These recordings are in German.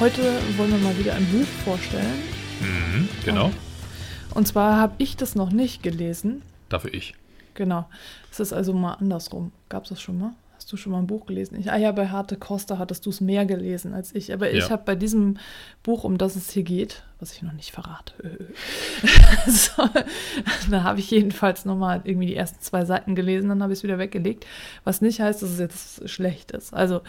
Heute wollen wir mal wieder ein Buch vorstellen. Mhm, genau. Und zwar habe ich das noch nicht gelesen. Dafür ich. Genau. Es ist also mal andersrum. Gab es das schon mal? Hast du schon mal ein Buch gelesen? Ich, ah ja, bei Harte Costa hattest du es mehr gelesen als ich. Aber ich Ja. habe bei diesem Buch, um das es hier geht, was ich noch nicht verrate, so, da habe ich jedenfalls nochmal irgendwie die ersten zwei Seiten gelesen, dann habe ich es wieder weggelegt. Was nicht heißt, dass es jetzt schlecht ist. Also,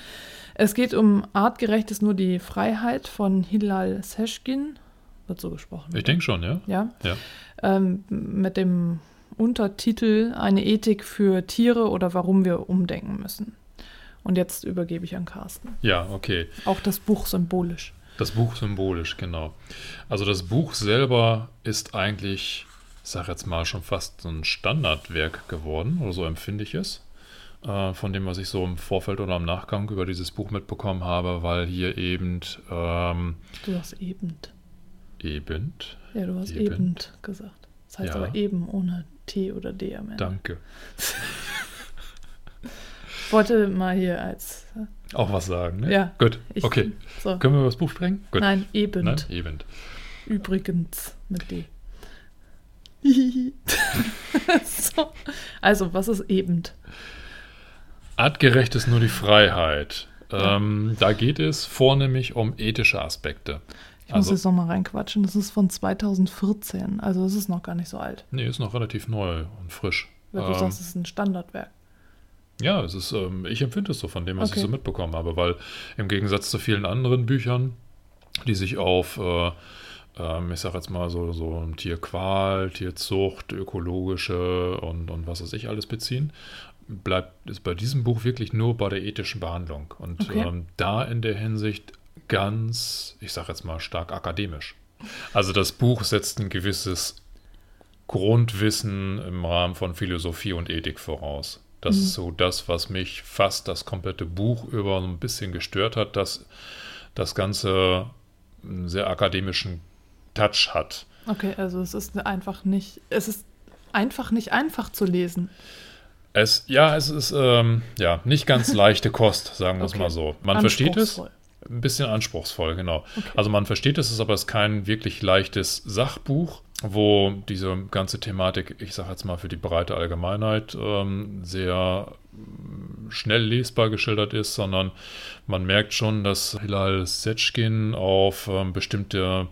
es geht um Artgerecht ist nur die Freiheit von Hilal Seschkin. Wird so gesprochen. Ich denke schon, ja? Ja Ja. ähm, mit dem Untertitel Eine Ethik für Tiere oder warum wir umdenken müssen. Und jetzt übergebe ich an Carsten. Ja, okay. Auch das Buch symbolisch. Das Buch symbolisch, genau. Also das Buch selber ist eigentlich, ich sag jetzt mal, schon fast so ein Standardwerk geworden, oder so empfinde ich es. Äh, von dem, was ich so im Vorfeld oder im Nachgang über dieses Buch mitbekommen habe, weil hier eben, ähm, Du hast eben. eben, Ja, du hast Eben. gesagt. Das heißt Ja. aber eben ohne T oder D am Ende. danke, wollte mal hier als. auch was sagen, ne? Ja. Gut, Ich, okay. So. Können wir über das Buch sprechen? Gut. Nein, eben. Nein? Eben. Übrigens mit D. so. Also, was ist eben? Artgerecht ist nur die Freiheit. Ja. Ähm, da geht es vornehmlich um ethische Aspekte. Ich muss Also- jetzt nochmal reinquatschen. Das ist von 2014. Also, es ist noch gar nicht so alt. Nee, ist noch relativ neu und frisch. Weil du Ähm, sagst, es ist ein Standardwerk. Ja, es ist, ähm, ich empfinde es so von dem, was Okay. ich so mitbekommen habe, weil im Gegensatz zu vielen anderen Büchern, die sich auf, äh, ähm, ich sag jetzt mal so, so Tierqual, Tierzucht, ökologische und, und was weiß ich alles beziehen, bleibt es bei diesem Buch wirklich nur bei der ethischen Behandlung. Und Okay. ähm, da in der Hinsicht ganz, ich sag jetzt mal stark akademisch. Also das Buch setzt ein gewisses Grundwissen im Rahmen von Philosophie und Ethik voraus. Das Mhm. ist so das, was mich fast das komplette Buch über ein bisschen gestört hat, dass das Ganze einen sehr akademischen Touch hat. Okay, also es ist einfach nicht, es ist einfach nicht einfach zu lesen. Es, ja, es ist ähm, ja nicht ganz leichte Kost, sagen wir es Okay. mal so. Man versteht es, ein bisschen anspruchsvoll, genau. Okay. Also man versteht es, es ist aber es ist kein wirklich leichtes Sachbuch, wo diese ganze Thematik, ich sage jetzt mal für die breite Allgemeinheit, ähm, sehr mm, schnell lesbar geschildert ist, sondern man merkt schon, dass Hilal Setschkin auf ähm, bestimmte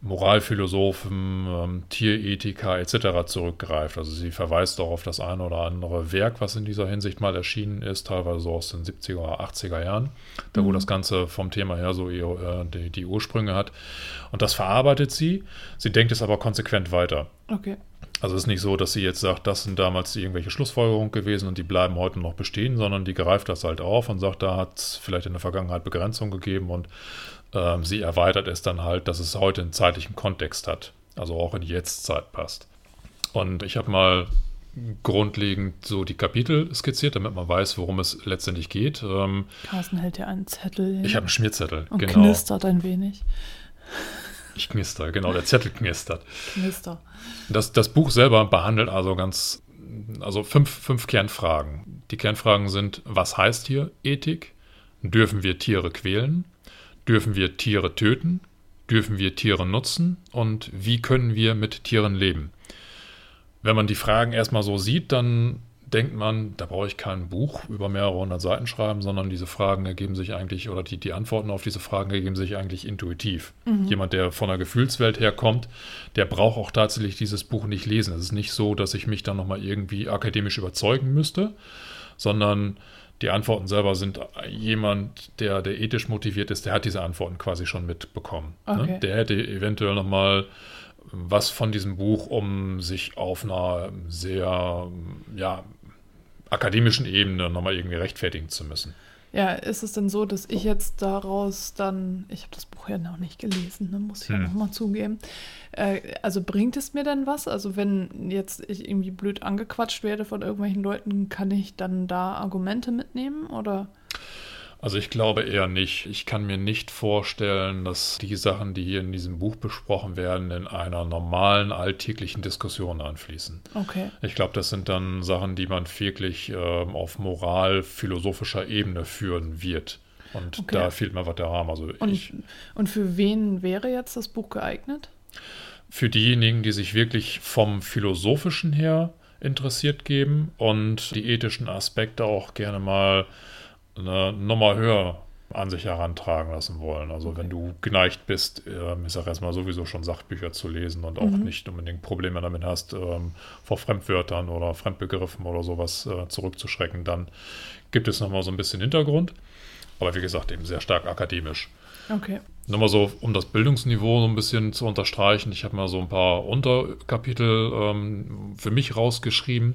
Moralphilosophen, ähm, Tierethiker etc. zurückgreift. Also sie verweist auch auf das eine oder andere Werk, was in dieser Hinsicht mal erschienen ist, teilweise so aus den 70er oder 80er Jahren, da wo Mhm. das Ganze vom Thema her so ihr, äh, die, die Ursprünge hat. Und das verarbeitet sie. Sie denkt es aber konsequent weiter. Okay. Also es ist nicht so, dass sie jetzt sagt, das sind damals irgendwelche Schlussfolgerungen gewesen und die bleiben heute noch bestehen, sondern die greift das halt auf und sagt, da hat es vielleicht in der Vergangenheit Begrenzung gegeben und ähm, sie erweitert es dann halt, dass es heute einen zeitlichen Kontext hat, also auch in die Jetztzeit passt. Und ich habe mal grundlegend so die Kapitel skizziert, damit man weiß, worum es letztendlich geht. Ähm, Carsten hält hier einen Zettel hin ich habe einen Schmierzettel, und genau. knistert ein wenig. Ich knister, genau, der Zettel knistert. Knister. Das, das Buch selber behandelt also ganz, also fünf, fünf Kernfragen. Die Kernfragen sind, was heißt hier Ethik? Dürfen wir Tiere quälen? Dürfen wir Tiere töten? Dürfen wir Tiere nutzen? Und wie können wir mit Tieren leben? Wenn man die Fragen erstmal so sieht, dann denkt man, da brauche ich kein Buch über mehrere hundert Seiten schreiben, sondern diese Fragen ergeben sich eigentlich, oder die, die Antworten auf diese Fragen ergeben sich eigentlich intuitiv. Jemand, der von der Gefühlswelt herkommt, der braucht auch tatsächlich dieses Buch nicht lesen. Es ist nicht so, dass ich mich dann nochmal irgendwie akademisch überzeugen müsste, sondern die Antworten selber sind jemand, der, der ethisch motiviert ist, der hat diese Antworten quasi schon mitbekommen. Okay. Ne? Der hätte eventuell nochmal was von diesem Buch, um sich auf einer sehr ja, akademischen Ebene nochmal irgendwie rechtfertigen zu müssen. Ja, ist es denn so, dass ich jetzt daraus dann, ich habe das Buch ja noch nicht gelesen, ne, muss ich ja Hm. nochmal zugeben. Äh, also bringt es mir denn was? Also wenn jetzt ich irgendwie blöd angequatscht werde von irgendwelchen Leuten, kann ich dann da Argumente mitnehmen oder? Also ich glaube eher nicht. Ich kann mir nicht vorstellen, dass die Sachen, die hier in diesem Buch besprochen werden, in einer normalen alltäglichen Diskussion einfließen. Okay. Ich glaube, das sind dann Sachen, die man wirklich ähm, auf moral-philosophischer Ebene führen wird. Und Okay. da fehlt mir was der Rahmen. Also Und, ich, und für wen wäre jetzt das Buch geeignet? für diejenigen, die sich wirklich vom Philosophischen her interessiert geben und die ethischen Aspekte auch gerne mal eine Nummer höher an sich herantragen lassen wollen. Also wenn du geneigt bist, ähm, ich sage erstmal sowieso schon Sachbücher zu lesen und auch Mhm. nicht unbedingt Probleme damit hast, ähm, vor Fremdwörtern oder Fremdbegriffen oder sowas äh, zurückzuschrecken, dann gibt es nochmal so ein bisschen Hintergrund. Aber wie gesagt, eben sehr stark akademisch. Okay. Nur mal so, um das Bildungsniveau so ein bisschen zu unterstreichen. Ich habe mal so ein paar Unterkapitel ähm, für mich rausgeschrieben.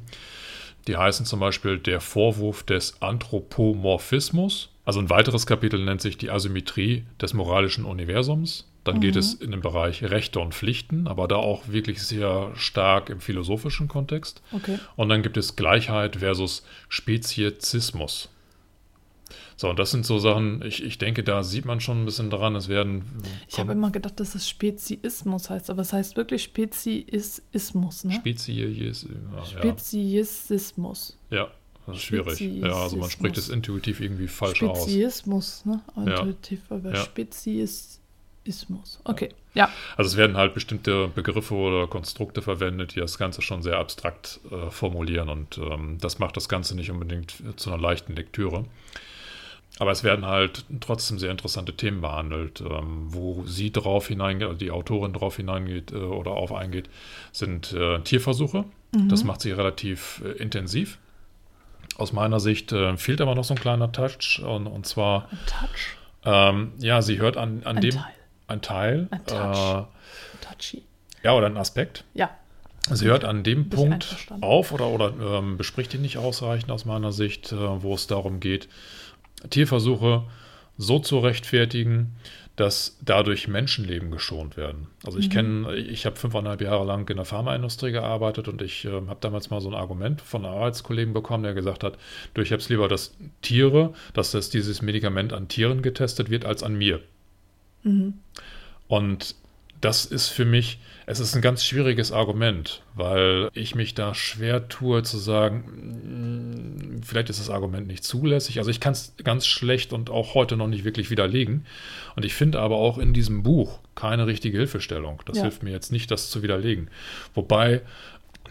Die heißen zum Beispiel der Vorwurf des Anthropomorphismus. Also ein weiteres Kapitel nennt sich die Asymmetrie des moralischen Universums. Dann geht Mhm. es in den Bereich Rechte und Pflichten, aber da auch wirklich sehr stark im philosophischen Kontext. Okay. Und dann gibt es Gleichheit versus Speziesismus. So, und das sind so Sachen, ich, ich denke, da sieht man schon ein bisschen dran, es werden. Ich habe immer gedacht, dass es Speziismus heißt, aber es heißt wirklich Speziismus, ne? Spezies. Ja, Speziismus. ja, das ist schwierig. Ja, also man spricht es intuitiv irgendwie falsch aus. Speziismus, ne? Ja. Intuitiv, aber Ja. Speziismus. Okay, ja. Also es werden halt bestimmte Begriffe oder Konstrukte verwendet, die das Ganze schon sehr abstrakt äh, formulieren und ähm, das macht das Ganze nicht unbedingt zu einer leichten Lektüre. Aber es werden halt trotzdem sehr interessante Themen behandelt. Ähm, wo sie drauf hineingeht, also die Autorin drauf hineingeht äh, oder auf eingeht, sind äh, Tierversuche. Das macht sie relativ äh, intensiv. Aus meiner Sicht äh, fehlt aber noch so ein kleiner Touch und, und zwar, Ein Touch. ähm, ja, sie hört an, an Ein dem Teil. ein Teil, Ein Touch. äh, Touchy. ja, oder ein Aspekt. Ja. Sie hört an dem Punkt auf oder, oder ähm, bespricht ihn nicht ausreichend aus meiner Sicht, äh, wo es darum geht, Tierversuche so zu rechtfertigen, dass dadurch Menschenleben geschont werden. Also ich kenne, ich habe fünfeinhalb Jahre lang in der Pharmaindustrie gearbeitet und ich ähm, habe damals mal so ein Argument von einem Arbeitskollegen bekommen, der gesagt hat, du, ich habe es lieber, dass Tiere, dass das dieses Medikament an Tieren getestet wird, als an mir. Und das ist für mich, es ist ein ganz schwieriges Argument, weil ich mich da schwer tue zu sagen, mh, vielleicht ist das Argument nicht zulässig. Also ich kann es ganz schlecht und auch heute noch nicht wirklich widerlegen. Und ich finde aber auch in diesem Buch keine richtige Hilfestellung. Das Ja. hilft mir jetzt nicht, das zu widerlegen. Wobei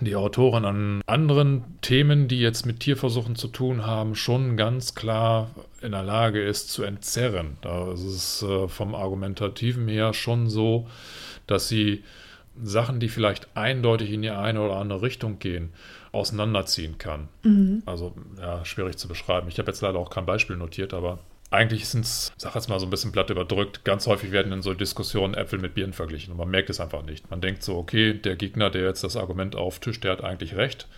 die Autorin an anderen Themen, die jetzt mit Tierversuchen zu tun haben, schon ganz klar in der Lage ist zu entzerren. Da ist es äh, vom Argumentativen her schon so, dass sie Sachen, die vielleicht eindeutig in die eine oder andere Richtung gehen, auseinanderziehen kann. Also, ja, schwierig zu beschreiben. Ich habe jetzt leider auch kein Beispiel notiert, aber eigentlich sind es, sag jetzt mal so ein bisschen platt überdrückt, ganz häufig werden in so Diskussionen Äpfel mit Birnen verglichen und man merkt es einfach nicht. Man denkt so, okay, der Gegner, der jetzt das Argument auftischt, der hat eigentlich recht.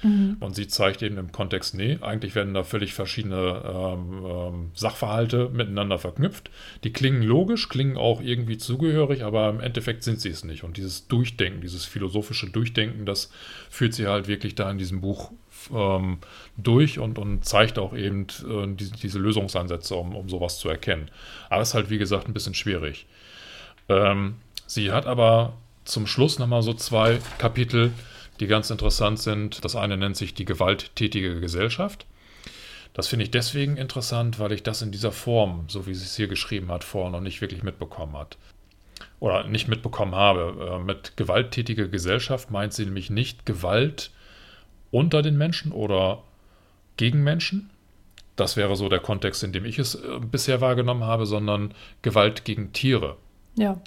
Und sie zeigt eben im Kontext, nee, eigentlich werden da völlig verschiedene ähm, ähm, Sachverhalte miteinander verknüpft. Die klingen logisch, klingen auch irgendwie zugehörig, aber im Endeffekt sind sie es nicht. Und dieses Durchdenken, dieses philosophische Durchdenken, das führt sie halt wirklich da in diesem Buch ähm, durch und, und zeigt auch eben äh, die, diese Lösungsansätze, um, um sowas zu erkennen. Aber es ist halt, wie gesagt, ein bisschen schwierig. Ähm, sie hat aber zum Schluss nochmal so zwei Kapitel, die ganz interessant sind. Das eine nennt sich die gewalttätige Gesellschaft. Das finde ich deswegen interessant, weil ich das in dieser Form, so wie sie es hier geschrieben hat, vorher noch nicht wirklich mitbekommen hat. Oder nicht mitbekommen habe. Äh, mit gewalttätige Gesellschaft meint sie nämlich nicht Gewalt unter den Menschen oder gegen Menschen. Das wäre so der Kontext, in dem ich es äh, bisher wahrgenommen habe, sondern Gewalt gegen Tiere. Ja.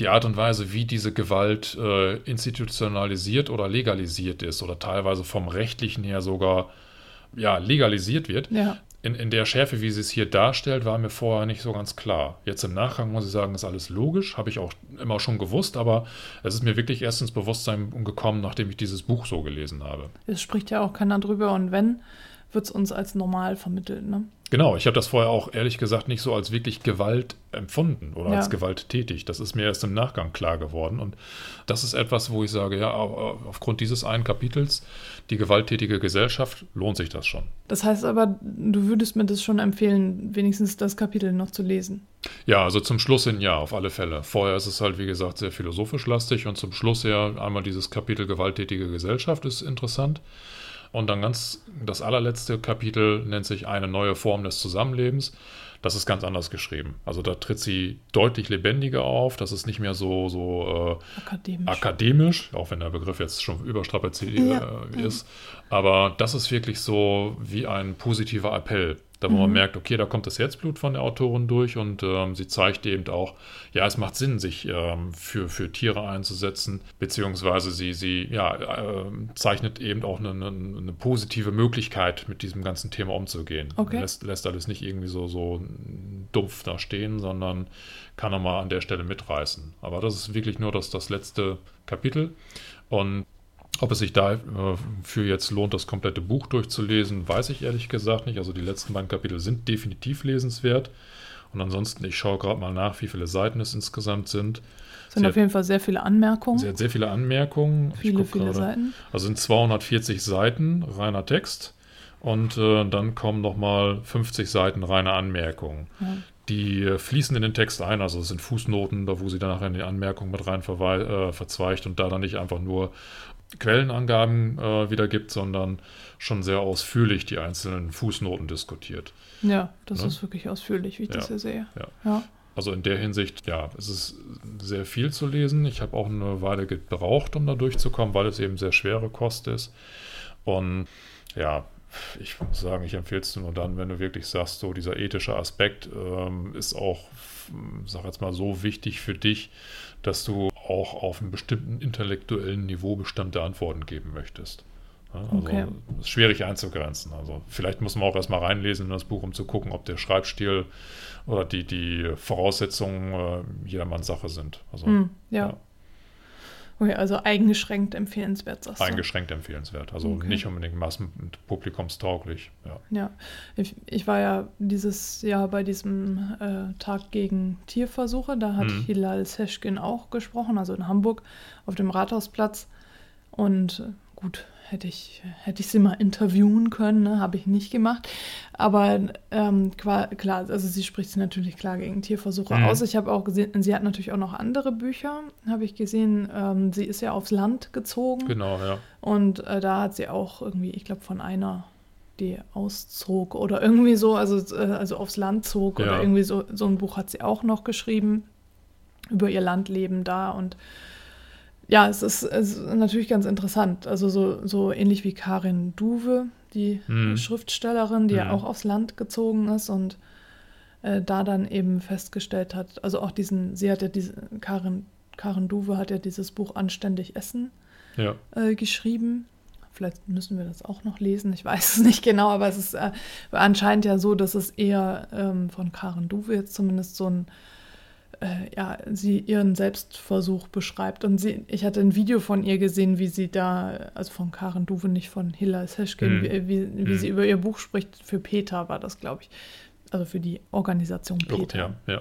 Die Art und Weise, wie diese Gewalt äh, institutionalisiert oder legalisiert ist oder teilweise vom rechtlichen her sogar ja, legalisiert wird, Ja. In, in der Schärfe, wie sie es hier darstellt, war mir vorher nicht so ganz klar. Jetzt im Nachgang muss ich sagen, ist alles logisch, habe ich auch immer schon gewusst, aber es ist mir wirklich erst ins Bewusstsein gekommen, nachdem ich dieses Buch so gelesen habe. Es spricht ja auch keiner drüber und wenn, wird es uns als normal vermittelt. Ne? Genau, ich habe das vorher auch ehrlich gesagt nicht so als wirklich Gewalt empfunden oder Ja. als gewalttätig. Das ist mir erst im Nachgang klar geworden. Und das ist etwas, wo ich sage, ja, au- aufgrund dieses einen Kapitels, die gewalttätige Gesellschaft, lohnt sich das schon. Das heißt aber, du würdest mir das schon empfehlen, wenigstens das Kapitel noch zu lesen. Ja, also zum Schluss hin ja, auf alle Fälle. Vorher ist es halt, wie gesagt, sehr philosophisch lastig und zum Schluss ja einmal dieses Kapitel gewalttätige Gesellschaft ist interessant. Und dann ganz, das allerletzte Kapitel nennt sich eine neue Form des Zusammenlebens. Das ist ganz anders geschrieben. Also da tritt sie deutlich lebendiger auf. Das ist nicht mehr so, so äh, Akademisch. akademisch, auch wenn der Begriff jetzt schon überstrapaziert Ja. äh, ist. Aber das ist wirklich so wie ein positiver Appell. Da wo man Mhm. merkt, okay, da kommt das Herzblut von der Autorin durch und ähm, sie zeigt eben auch, ja, es macht Sinn, sich ähm, für, für Tiere einzusetzen, beziehungsweise sie, sie ja, ähm, zeichnet eben auch eine, eine, eine positive Möglichkeit, mit diesem ganzen Thema umzugehen. Okay. Lässt, lässt alles nicht irgendwie so, so dumpf da stehen, sondern kann nochmal an der Stelle mitreißen. Aber das ist wirklich nur das, das letzte Kapitel. Und ob es sich dafür jetzt lohnt, das komplette Buch durchzulesen, weiß ich ehrlich gesagt nicht. Also die letzten beiden Kapitel sind definitiv lesenswert. Und ansonsten, ich schaue gerade mal nach, wie viele Seiten es insgesamt sind. Es sind Sie auf jeden Fall sehr viele Anmerkungen. Sie hat sehr viele Anmerkungen. Viele, viele gerade. Seiten. Also sind 240 Seiten reiner Text. Und äh, dann kommen nochmal 50 Seiten reine Anmerkungen. Ja. Die äh, fließen in den Text ein, also es sind Fußnoten, da wo sie dann nachher in die Anmerkungen mit rein äh, verzweigt und da dann nicht einfach nur Quellenangaben äh, wiedergibt, sondern schon sehr ausführlich die einzelnen Fußnoten diskutiert. Ja, das Ne? ist wirklich ausführlich, wie ich Ja, das hier sehe. ja. ja. Also in der Hinsicht, ja, es ist sehr viel zu lesen. Ich habe auch eine Weile gebraucht, um da durchzukommen, weil es eben sehr schwere Kost ist. Und ja, ich muss sagen, ich empfehle es nur dann, wenn du wirklich sagst, so dieser ethische Aspekt ähm, ist auch, sag jetzt mal, so wichtig für dich, dass du auch auf einem bestimmten intellektuellen Niveau bestimmte Antworten geben möchtest. Also Okay. ist schwierig einzugrenzen. Also vielleicht muss man auch erstmal reinlesen in das Buch, um zu gucken, ob der Schreibstil oder die, die Voraussetzungen äh, jedermanns Sache sind. Also Hm, ja. ja. Okay, also eingeschränkt empfehlenswert, sagst du. eingeschränkt empfehlenswert. Also Okay. nicht unbedingt massen- und publikumstauglich. Ja. Ja, ich, ich war ja dieses Jahr bei diesem äh, Tag gegen Tierversuche. Da hat Mhm. Hilal Seschkin auch gesprochen, also in Hamburg auf dem Rathausplatz. Und äh, gut, hätte ich, hätte ich sie mal interviewen können, ne? habe ich nicht gemacht. Aber ähm, klar, also sie spricht sich natürlich klar gegen Tierversuche Mhm. aus. Ich habe auch gesehen, sie hat natürlich auch noch andere Bücher, habe ich gesehen. Ähm, sie ist ja aufs Land gezogen. Genau, ja. Und äh, da hat sie auch irgendwie, ich glaube, von einer, die auszog oder irgendwie so, also, äh, also aufs Land zog Ja. oder irgendwie so, so ein Buch hat sie auch noch geschrieben über ihr Landleben da. Und ja, es ist, es ist natürlich ganz interessant. Also so, so ähnlich wie Karin Duwe, die Mhm. Schriftstellerin, die ja Mhm. auch aufs Land gezogen ist und äh, da dann eben festgestellt hat, also auch diesen, sie hat ja diese, Karin, Karin Duwe hat ja dieses Buch Anständig Essen Ja, äh, geschrieben. Vielleicht müssen wir das auch noch lesen, ich weiß es nicht genau, aber es ist äh, anscheinend ja so, dass es eher ähm, von Karen Duwe jetzt zumindest so ein, äh, ja, sie ihren Selbstversuch beschreibt. Und sie, ich hatte ein Video von ihr gesehen, wie sie da, also von Karen Duwe, nicht von Hilla Seschkin, Mhm. wie, wie, wie Mhm. sie über ihr Buch spricht. Für Peter war das, glaube ich. Also für die Organisation Oh, Peter. ja, ja.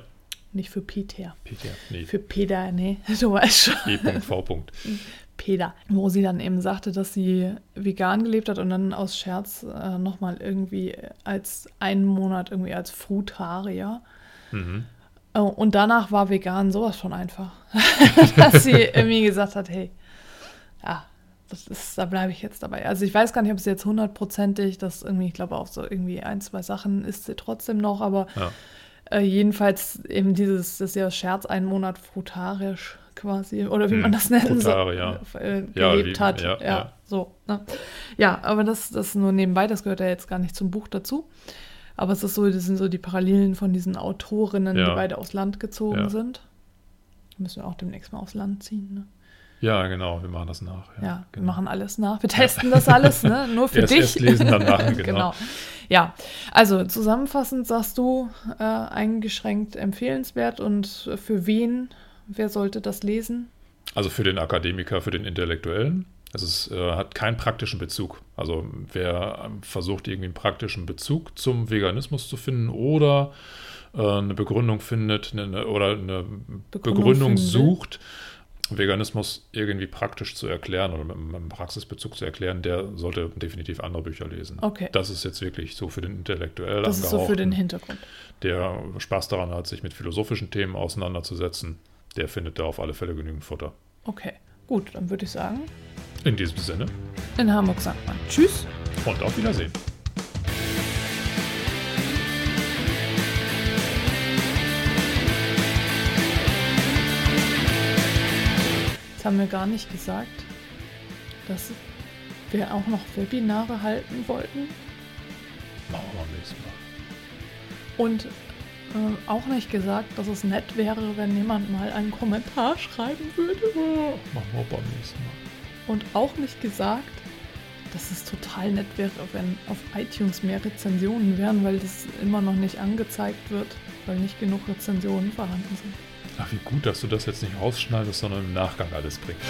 Nicht für Peter. Peter, nee, Für Peter, nee, du weißt schon. E.V. Peter, wo sie dann eben sagte, dass sie vegan gelebt hat und dann aus Scherz äh, nochmal irgendwie als einen Monat irgendwie als Frutarier. Mhm. Äh, und danach war vegan sowas von einfach, dass sie irgendwie gesagt hat, hey, ja, das ist, da bleibe ich jetzt dabei. Also ich weiß gar nicht, ob sie jetzt hundertprozentig, das irgendwie, ich glaube auch so irgendwie ein, zwei Sachen isst sie trotzdem noch, aber Ja. äh, jedenfalls eben dieses, das ist ja Scherz, einen Monat frutarisch quasi, oder wie Hm, man das nennen soll, ja. äh, Ja, gelebt wie- hat. ja, Ja, ja. so. Ne? Ja, aber das, das nur nebenbei, das gehört ja jetzt gar nicht zum Buch dazu. Aber es ist so, das sind so die Parallelen von diesen Autorinnen, Ja. die beide aufs Land gezogen Ja. sind. Müssen wir auch demnächst mal aufs Land ziehen. Ne? ja, genau, wir machen das nach. Ja, wir genau. machen alles nach. Wir testen das alles, ne? Nur für Erst- dich. erst lesen, dann machen, genau. Ja, also zusammenfassend sagst du, äh, eingeschränkt empfehlenswert und für wen, wer sollte das lesen? Also für den Akademiker, für den Intellektuellen. Es ist, äh, hat keinen praktischen Bezug. Also wer ähm, versucht, irgendwie einen praktischen Bezug zum Veganismus zu finden oder äh, eine Begründung findet eine, oder eine Begründung, Begründung sucht, Veganismus irgendwie praktisch zu erklären oder mit einem Praxisbezug zu erklären, der sollte definitiv andere Bücher lesen. Okay. Das ist jetzt wirklich so für den Intellektuell Das ist so für den Hintergrund. Der Spaß daran hat, sich mit philosophischen Themen auseinanderzusetzen, der findet da auf alle Fälle genügend Futter. Okay, gut, dann würde ich sagen. In diesem Sinne. In Hamburg sagt man Tschüss. Und auf Wiedersehen. haben wir gar nicht gesagt, dass wir auch noch Webinare halten wollten. Machen wir beim nächsten Mal. Und äh, auch nicht gesagt, dass es nett wäre, wenn jemand mal einen Kommentar schreiben würde. Machen wir beim nächsten Mal. Und auch nicht gesagt, dass es total nett wäre, wenn auf iTunes mehr Rezensionen wären, weil das immer noch nicht angezeigt wird, weil nicht genug Rezensionen vorhanden sind. Ach, wie gut, dass du das jetzt nicht rausschneidest, sondern im Nachgang alles bringst.